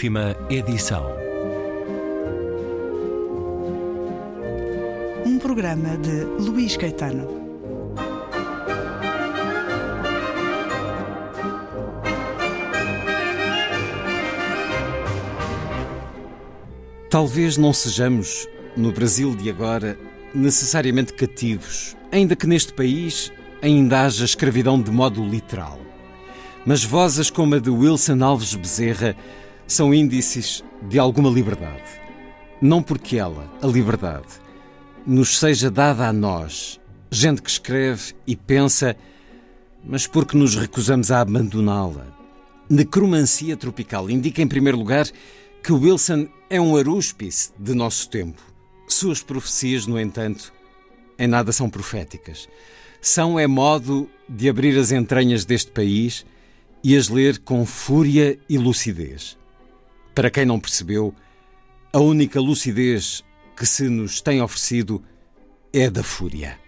Última edição. Um programa de Luís Caetano. Talvez não sejamos, no Brasil de agora, necessariamente cativos, ainda que neste país ainda haja escravidão de modo literal. Mas vozes como a de Wilson Alves Bezerra são índices de alguma liberdade. Não porque ela, a liberdade, nos seja dada a nós, gente que escreve e pensa, mas porque nos recusamos a abandoná-la. Necromancia tropical indica, em primeiro lugar, que Wilson é um arúspice de nosso tempo. Suas profecias, no entanto, em nada são proféticas. São é modo de abrir as entranhas deste país e as ler com fúria e lucidez. Para quem não percebeu, a única lucidez que se nos tem oferecido é da fúria.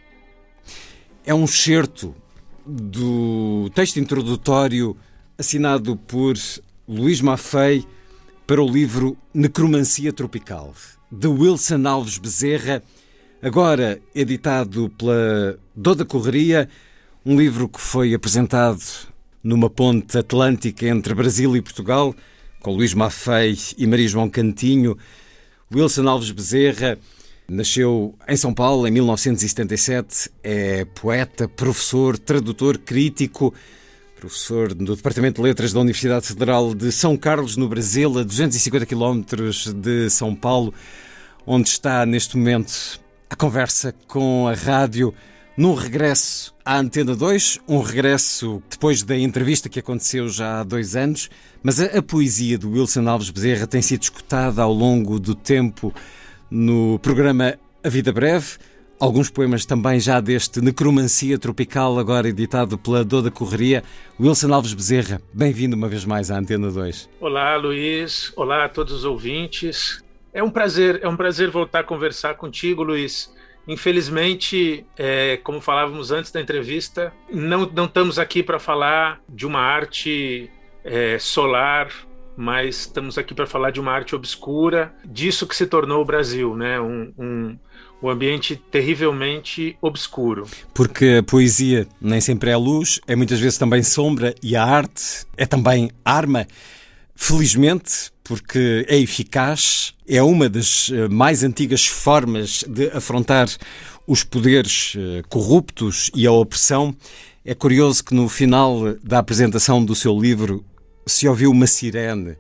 É um excerto do texto introdutório assinado por Luís Maffei para o livro Necromancia Tropical, de Wilson Alves Bezerra, agora editado pela Doda Correria, um livro que foi apresentado numa ponte atlântica entre Brasil e Portugal, com Luís Maffei e Maria João Cantinho. Wilson Alves Bezerra nasceu em São Paulo em 1977, é poeta, professor, tradutor, crítico, professor do Departamento de Letras da Universidade Federal de São Carlos, no Brasil, a 250 quilómetros de São Paulo, onde está neste momento a conversa com a rádio num regresso à Antena 2, um regresso depois da entrevista que aconteceu já há dois anos, mas a, a, poesia do Wilson Alves Bezerra tem sido escutada ao longo do tempo no programa A Vida Breve. Alguns poemas também já deste Necromancia Tropical, agora editado pela Doda Correria. Wilson Alves Bezerra, bem-vindo uma vez mais à Antena 2. Olá, Luiz. Olá a todos os ouvintes. É um prazer, é um prazer voltar a conversar contigo, Luiz. Infelizmente, é, como falávamos antes da entrevista, não, não estamos aqui para falar de uma arte é, solar, mas estamos aqui para falar de uma arte obscura, disso que se tornou o Brasil, né? Um, um, um ambiente terrivelmente obscuro. Porque a poesia nem sempre é luz, é muitas vezes também sombra, e a arte é também arma. Felizmente, porque é eficaz, é uma das eh, mais antigas formas de afrontar os poderes eh, corruptos e a opressão. É curioso que no final da apresentação do seu livro se ouviu uma sirene.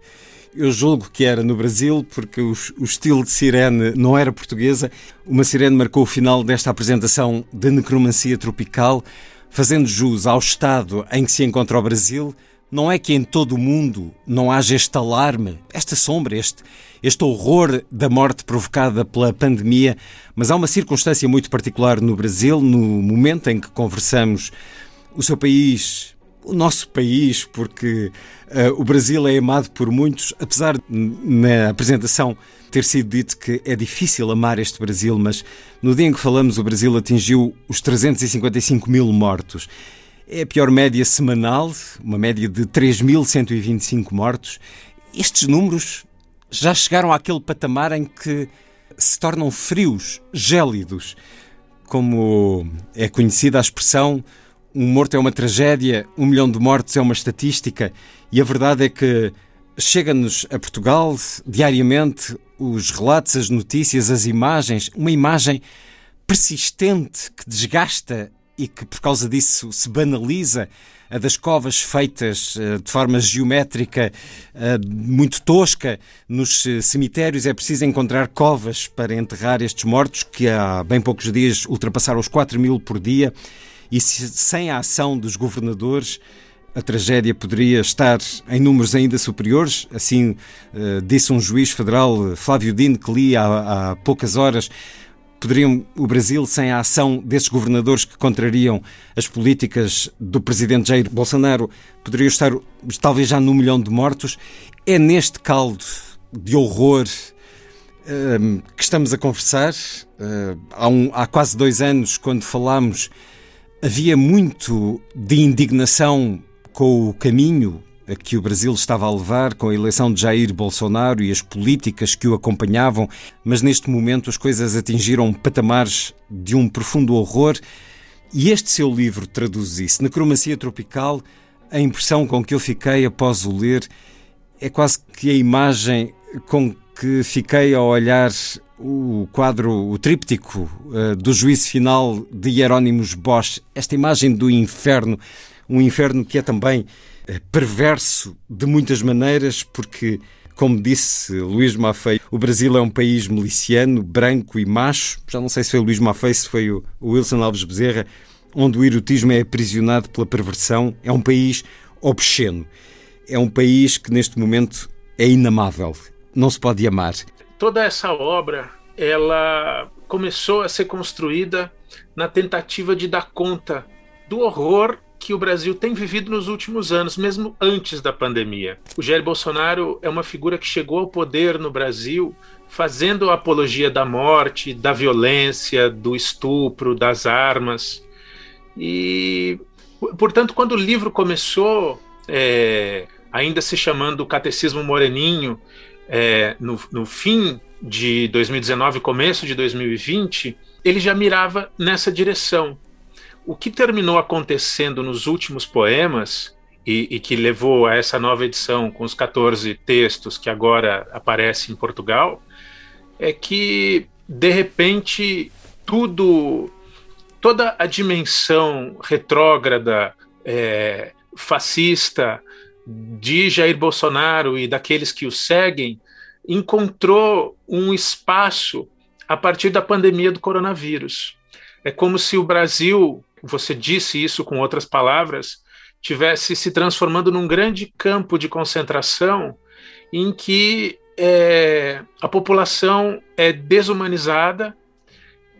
Eu julgo que era no Brasil, porque o, estilo de sirene não era portuguesa. Uma sirene marcou o final desta apresentação de necromancia tropical, fazendo jus ao estado em que se encontra o Brasil não é que em todo o mundo não haja este alarme, esta sombra, este, este horror da morte provocada pela pandemia, mas há uma circunstância muito particular no Brasil, no momento em que conversamos. O seu país, o nosso país, porque uh, o Brasil é amado por muitos, apesar de, na apresentação ter sido dito que é difícil amar este Brasil, mas no dia em que falamos, o Brasil atingiu os 355 mil mortos. É a pior média semanal, uma média de 3.125 mortos. Estes números já chegaram àquele patamar em que se tornam frios, gélidos. Como é conhecida a expressão, um morto é uma tragédia, um milhão de mortos é uma estatística, e a verdade é que chega-nos a Portugal diariamente os relatos, as notícias, as imagens, uma imagem persistente que desgasta e que por causa disso se banaliza a das covas feitas eh, de forma geométrica eh, muito tosca nos eh, cemitérios. É preciso encontrar covas para enterrar estes mortos, que há bem poucos dias ultrapassaram os 4 mil por dia, e sem a ação dos governadores. A tragédia poderia estar em números ainda superiores, assim disse um juiz federal, Flávio Dino, que li há, há poucas horas poderiam o Brasil, sem a ação desses governadores que contrariam as políticas do presidente Jair Bolsonaro, poderia estar talvez já num milhão de mortos. É neste caldo de horror um, que estamos a conversar. Uh, há, um, há quase dois anos, quando falámos, havia muito de indignação com o caminho a que o Brasil estava a levar com a eleição de Jair Bolsonaro e as políticas que o acompanhavam, mas neste momento as coisas atingiram patamares de um profundo horror. E este seu livro traduz isso. Na Cromacia Tropical, a impressão com que eu fiquei após o ler é quase que a imagem com que fiquei a olhar o quadro, o tríptico uh, do juízo final de Hieronymus Bosch, esta imagem do inferno, um inferno que é também uh, perverso de muitas maneiras, porque, como disse Luís Maffei, o Brasil é um país miliciano, branco e macho. Já não sei se foi o Luís Maffei, se foi o Wilson Alves Bezerra, onde o erotismo é aprisionado pela perversão. É um país obsceno. É um país que neste momento é inamável. Não se pode amar toda essa obra ela começou a ser construída na tentativa de dar conta do horror que o Brasil tem vivido nos últimos anos, mesmo antes da pandemia. O Jair Bolsonaro é uma figura que chegou ao poder no Brasil fazendo apologia da morte, da violência, do estupro, das armas. E, portanto, quando o livro começou, é, ainda se chamando Catecismo Moreninho, é, no, no fim de 2019, começo de 2020, ele já mirava nessa direção. O que terminou acontecendo nos últimos poemas, e, e, que levou a essa nova edição com os 14 textos que agora aparecem em Portugal, é que, de repente, tudo, toda a dimensão retrógrada, é, fascista, de Jair Bolsonaro e daqueles que o seguem encontrou um espaço a partir da pandemia do coronavírus. É como se o Brasil, você disse isso com outras palavras, tivesse se transformando num grande campo de concentração em que é, a população é desumanizada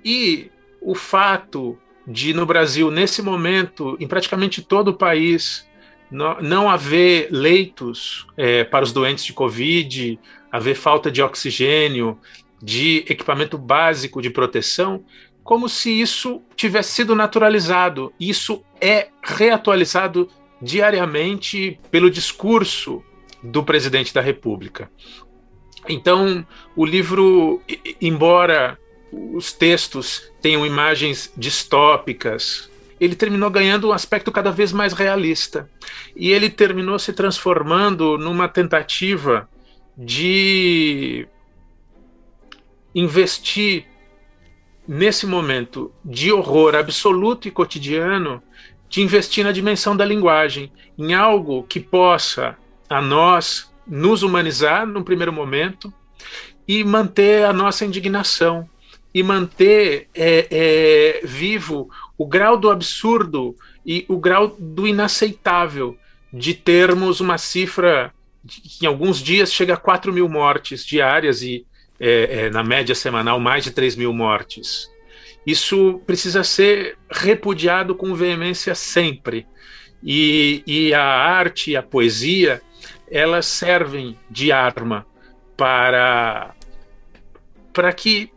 e o fato de no Brasil nesse momento, em praticamente todo o país, não, não haver leitos é, para os doentes de Covid, haver falta de oxigênio, de equipamento básico de proteção, como se isso tivesse sido naturalizado. Isso é reatualizado diariamente pelo discurso do presidente da República. Então, o livro, embora os textos tenham imagens distópicas, ele terminou ganhando um aspecto cada vez mais realista. E ele terminou se transformando numa tentativa de investir nesse momento de horror absoluto e cotidiano, de investir na dimensão da linguagem, em algo que possa a nós nos humanizar num primeiro momento e manter a nossa indignação e manter é, é, vivo o grau do absurdo e o grau do inaceitável de termos uma cifra que em alguns dias chega a 4 mil mortes diárias e é, é, na média semanal mais de 3 mil mortes. Isso precisa ser repudiado com veemência sempre. E, e a arte e a poesia, elas servem de arma para, para que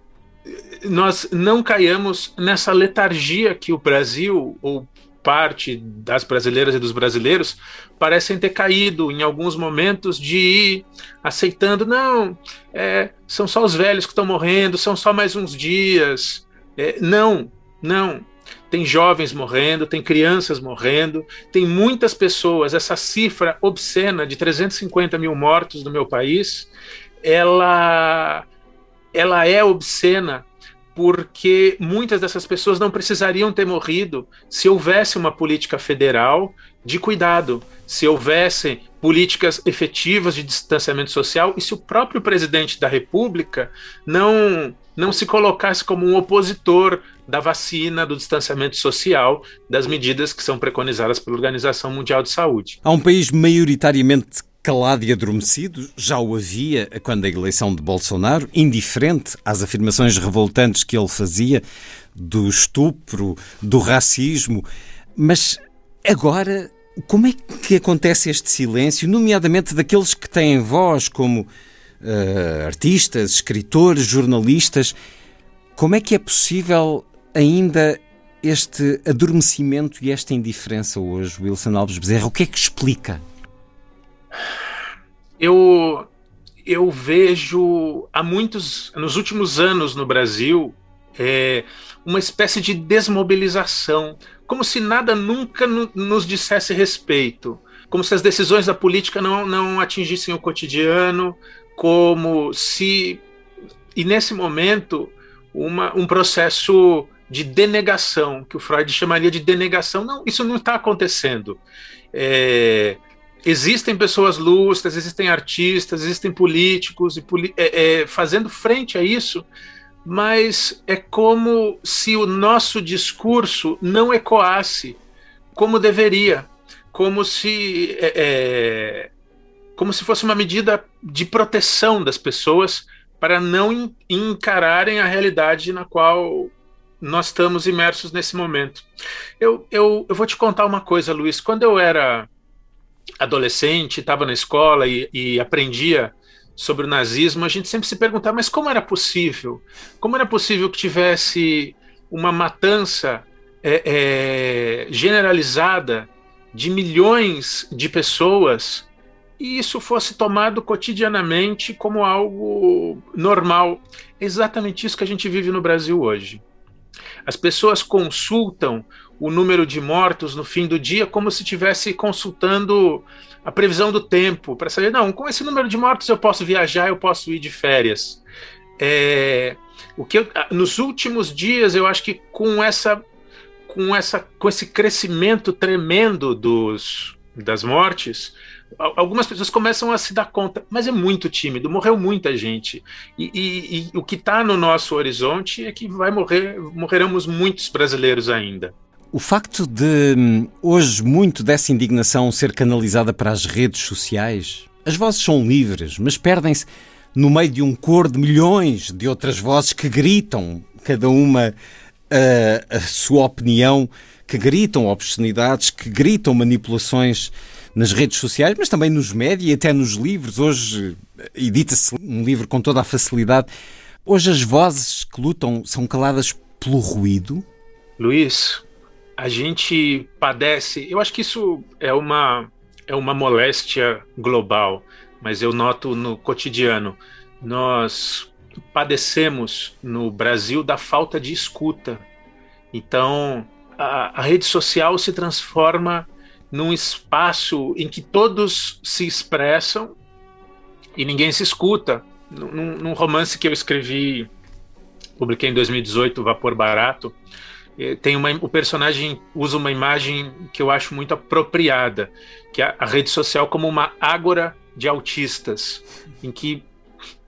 nós não caiamos nessa letargia que o Brasil, ou parte das brasileiras e dos brasileiros, parecem ter caído em alguns momentos de ir aceitando, não, é, são só os velhos que estão morrendo, são só mais uns dias. É, não, não. Tem jovens morrendo, tem crianças morrendo, tem muitas pessoas. Essa cifra obscena de 350 mil mortos no meu país, ela, ela é obscena porque muitas dessas pessoas não precisariam ter morrido se houvesse uma política federal de cuidado, se houvessem políticas efetivas de distanciamento social e se o próprio presidente da República não não se colocasse como um opositor da vacina, do distanciamento social, das medidas que são preconizadas pela Organização Mundial de Saúde. Há um país maioritariamente calado e adormecido, já o havia quando a eleição de Bolsonaro, indiferente às afirmações revoltantes que ele fazia do estupro, do racismo, mas agora como é que acontece este silêncio, nomeadamente daqueles que têm voz como uh, artistas, escritores, jornalistas? Como é que é possível ainda este adormecimento e esta indiferença hoje, Wilson Alves Bezerra? O que é que explica? Eu eu vejo há muitos, nos últimos anos no Brasil, é, uma espécie de desmobilização, como se nada nunca no, nos dissesse respeito, como se as decisões da política não, não atingissem o cotidiano, como se. E nesse momento, uma, um processo de denegação, que o Freud chamaria de denegação. Não, isso não está acontecendo. É, existem pessoas lustras, existem artistas, existem políticos e é, é, fazendo frente a isso, mas é como se o nosso discurso não ecoasse como deveria, como se é, é como se fosse uma medida de proteção das pessoas para não encararem a realidade na qual nós estamos imersos nesse momento. Eu, eu, eu vou te contar uma coisa, Luiz. Quando eu era adolescente, estava na escola e, e aprendia sobre o nazismo, a gente sempre se perguntava, mas como era possível? Como era possível que tivesse uma matança é, é, generalizada de milhões de pessoas e isso fosse tomado cotidianamente como algo normal? É exatamente isso que a gente vive no Brasil hoje. As pessoas consultam o número de mortos no fim do dia como se estivesse consultando a previsão do tempo para saber, não, com esse número de mortos eu posso viajar, eu posso ir de férias. É, o que eu, nos últimos dias eu acho que com essa com essa com esse crescimento tremendo dos das mortes algumas pessoas começam a se dar conta, mas é muito tímido, morreu muita gente. E, e, e o que está no nosso horizonte é que vai morrer, morreremos muitos brasileiros ainda. O facto de hum, hoje muito dessa indignação ser canalizada para as redes sociais, as vozes são livres, mas perdem-se no meio de um cor de milhões de outras vozes que gritam, cada uma a, a sua opinião, que gritam obscenidades, que gritam manipulações nas redes sociais, mas também nos médias e até nos livros. Hoje edita-se um livro com toda a facilidade. Hoje as vozes que lutam são caladas pelo ruído. Luiz, a gente padece. Eu acho que isso é uma é uma moléstia global, mas eu noto no cotidiano. Nós padecemos no Brasil da falta de escuta. Então, a, a rede social se transforma num espaço em que todos se expressam e ninguém se escuta. Num, num romance que eu escrevi, publiquei em 2018, Vapor Barato, eh, tem uma, o personagem usa uma imagem que eu acho muito apropriada, que é a rede social como uma ágora de autistas, em que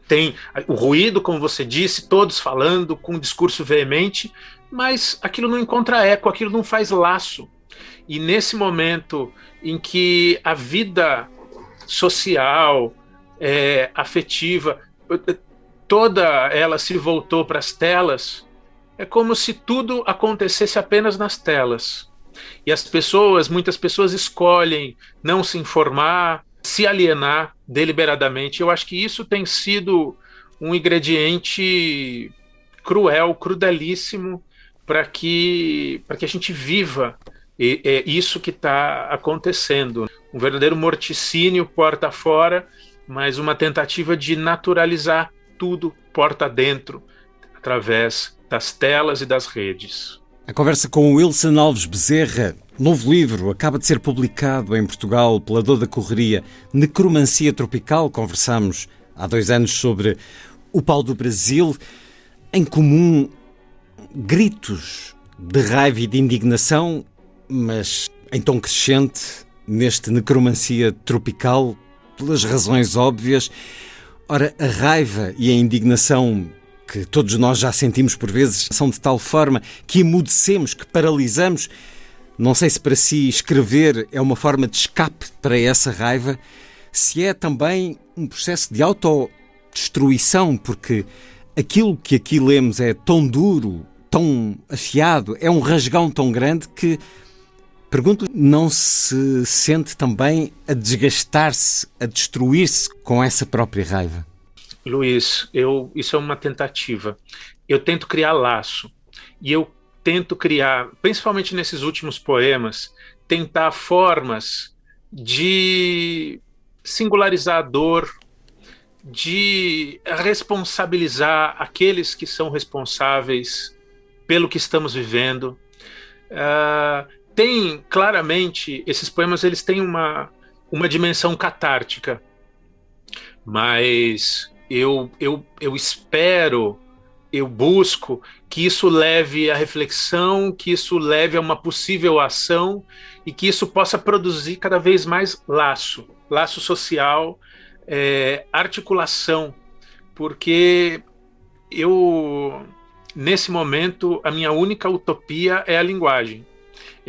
tem o ruído, como você disse, todos falando com um discurso veemente, mas aquilo não encontra eco, aquilo não faz laço. E nesse momento em que a vida social, é, afetiva, toda ela se voltou para as telas, é como se tudo acontecesse apenas nas telas. E as pessoas, muitas pessoas escolhem não se informar, se alienar deliberadamente. Eu acho que isso tem sido um ingrediente cruel, crudelíssimo para que para que a gente viva e é isso que está acontecendo. Um verdadeiro morticínio porta fora, mas uma tentativa de naturalizar tudo porta dentro, através das telas e das redes. A conversa com Wilson Alves Bezerra, novo livro, acaba de ser publicado em Portugal pela Dor da Correria, Necromancia Tropical. Conversamos há dois anos sobre o pau do Brasil. Em comum, gritos de raiva e de indignação mas em tom crescente, neste necromancia tropical, pelas razões óbvias. Ora, a raiva e a indignação que todos nós já sentimos por vezes são de tal forma que emudecemos, que paralisamos. Não sei se para si escrever é uma forma de escape para essa raiva, se é também um processo de autodestruição, porque aquilo que aqui lemos é tão duro, tão afiado, é um rasgão tão grande que Pergunto, não se sente também a desgastar-se, a destruir-se com essa própria raiva? Luiz, eu, isso é uma tentativa. Eu tento criar laço. E eu tento criar, principalmente nesses últimos poemas, tentar formas de singularizar a dor, de responsabilizar aqueles que são responsáveis pelo que estamos vivendo. Uh, tem claramente esses poemas eles têm uma uma dimensão catártica, mas eu eu, eu espero eu busco que isso leve à reflexão, que isso leve a uma possível ação e que isso possa produzir cada vez mais laço, laço social, é, articulação, porque eu nesse momento a minha única utopia é a linguagem.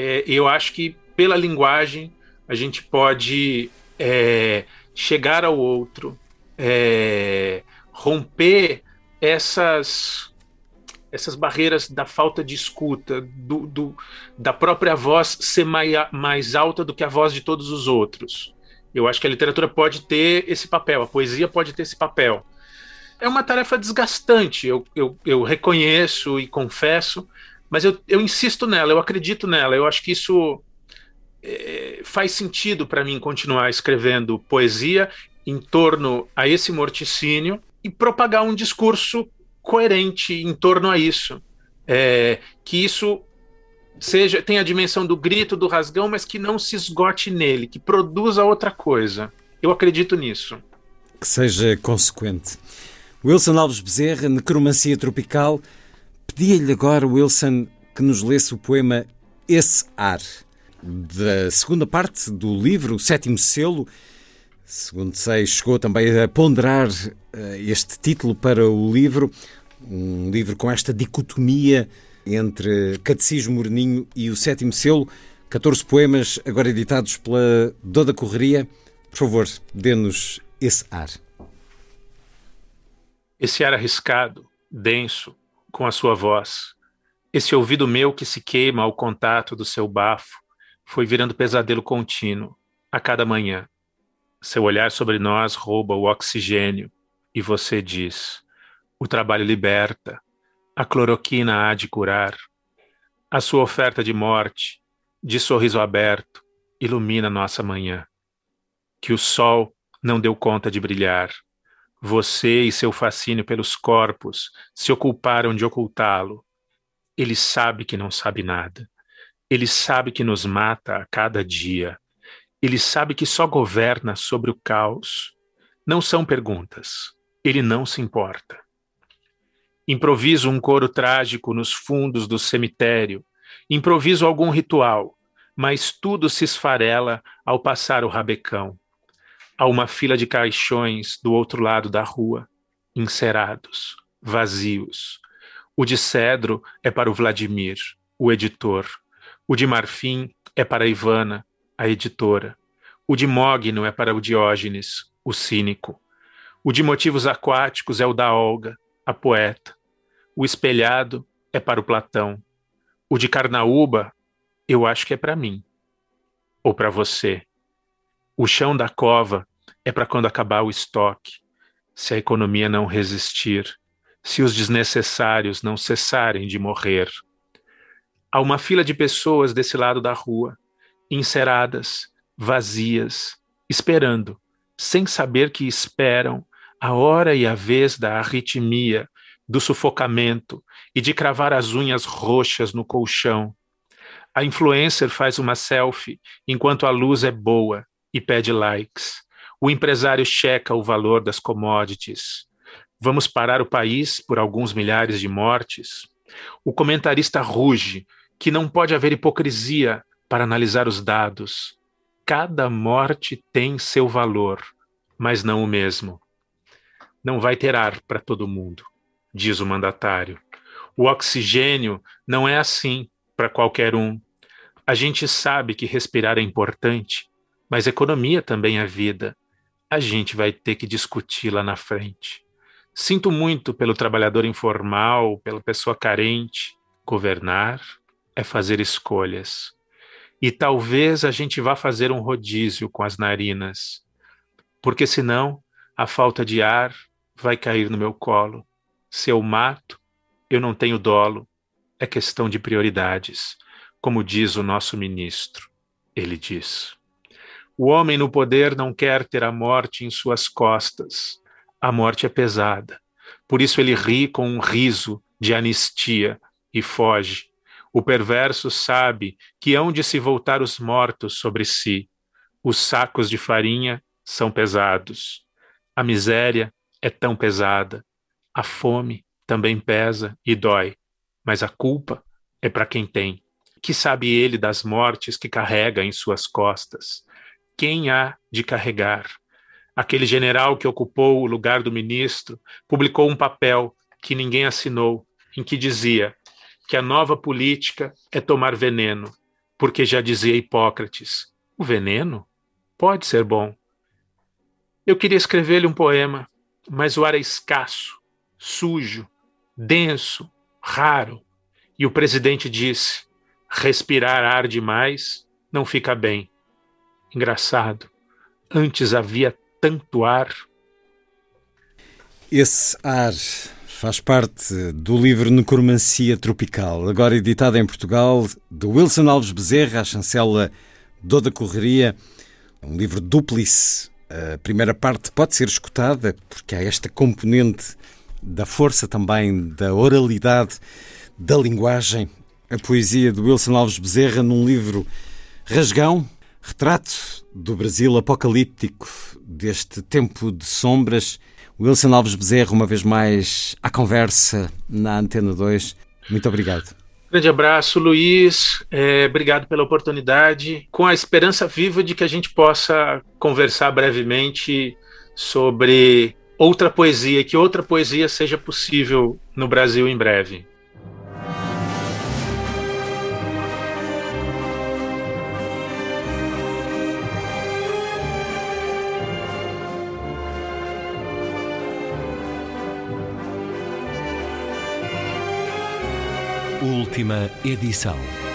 É, eu acho que pela linguagem a gente pode é, chegar ao outro, é, romper essas essas barreiras da falta de escuta, do, do, da própria voz ser mais, mais alta do que a voz de todos os outros. Eu acho que a literatura pode ter esse papel, a poesia pode ter esse papel. É uma tarefa desgastante, eu, eu, eu reconheço e confesso, mas eu, eu insisto nela, eu acredito nela, eu acho que isso é, faz sentido para mim continuar escrevendo poesia em torno a esse morticínio e propagar um discurso coerente em torno a isso. É, que isso seja tenha a dimensão do grito, do rasgão, mas que não se esgote nele, que produza outra coisa. Eu acredito nisso. Que seja consequente. Wilson Alves Bezerra, Necromancia Tropical. Pedia-lhe agora, Wilson, que nos lesse o poema Esse Ar, da segunda parte do livro, o sétimo selo, Segundo sei, chegou também a ponderar uh, este título para o livro, um livro com esta dicotomia entre Catecismo Moreninho e o Sétimo Selo, 14 poemas agora editados pela Doda Correria. Por favor, dê-nos esse ar. Esse ar arriscado, denso, com a sua voz, esse ouvido meu que se queima ao contato do seu bafo, foi virando pesadelo contínuo a cada manhã seu olhar sobre nós rouba o oxigênio e você diz: o trabalho liberta, a cloroquina há de curar. A sua oferta de morte, de sorriso aberto, ilumina nossa manhã. Que o sol não deu conta de brilhar. Você e seu fascínio pelos corpos se ocuparam de ocultá-lo. Ele sabe que não sabe nada. Ele sabe que nos mata a cada dia. Ele sabe que só governa sobre o caos. Não são perguntas. Ele não se importa. Improviso um coro trágico nos fundos do cemitério. Improviso algum ritual, mas tudo se esfarela ao passar o rabecão. Há uma fila de caixões do outro lado da rua, encerados, vazios. O de cedro é para o Vladimir, o editor. O de marfim é para a Ivana, a editora. O de Mogno é para o Diógenes, o cínico. O de motivos aquáticos é o da Olga, a poeta. O espelhado é para o Platão. O de Carnaúba, eu acho que é para mim. Ou para você. O chão da cova é para quando acabar o estoque, se a economia não resistir, se os desnecessários não cessarem de morrer. Há uma fila de pessoas desse lado da rua enceradas, vazias, esperando, sem saber que esperam a hora e a vez da arritmia, do sufocamento e de cravar as unhas roxas no colchão. A influencer faz uma selfie enquanto a luz é boa e pede likes. O empresário checa o valor das commodities. Vamos parar o país por alguns milhares de mortes? O comentarista ruge que não pode haver hipocrisia para analisar os dados. Cada morte tem seu valor, mas não o mesmo. Não vai ter ar para todo mundo, diz o mandatário. O oxigênio não é assim para qualquer um. A gente sabe que respirar é importante, mas economia também é vida. A gente vai ter que discutir lá na frente. Sinto muito pelo trabalhador informal, pela pessoa carente. Governar é fazer escolhas. E talvez a gente vá fazer um rodízio com as narinas, porque senão a falta de ar vai cair no meu colo. Se eu mato, eu não tenho dolo. É questão de prioridades, como diz o nosso ministro. Ele diz. O homem no poder não quer ter a morte em suas costas. A morte é pesada. Por isso ele ri com um riso de anistia e foge. O perverso sabe que hão de se voltar os mortos sobre si. Os sacos de farinha são pesados. A miséria é tão pesada. A fome também pesa e dói. Mas a culpa é para quem tem. Que sabe ele das mortes que carrega em suas costas? Quem há de carregar? Aquele general que ocupou o lugar do ministro publicou um papel que ninguém assinou, em que dizia que a nova política é tomar veneno, porque já dizia Hipócrates: o veneno pode ser bom. Eu queria escrever-lhe um poema, mas o ar é escasso, sujo, denso, raro. E o presidente disse: respirar ar demais não fica bem. Engraçado, antes havia tanto ar. Esse ar faz parte do livro Necromancia Tropical, agora editado em Portugal, de Wilson Alves Bezerra, a chancela Doda Correria, um livro duplice. A primeira parte pode ser escutada porque há esta componente da força também da oralidade, da linguagem. A poesia de Wilson Alves Bezerra num livro rasgão, retrato do Brasil apocalíptico, deste tempo de sombras Wilson Alves Bezerra, uma vez mais à conversa na Antena 2. Muito obrigado. Grande abraço, Luiz. É, obrigado pela oportunidade. Com a esperança viva de que a gente possa conversar brevemente sobre outra poesia, que outra poesia seja possível no Brasil em breve. Última edição.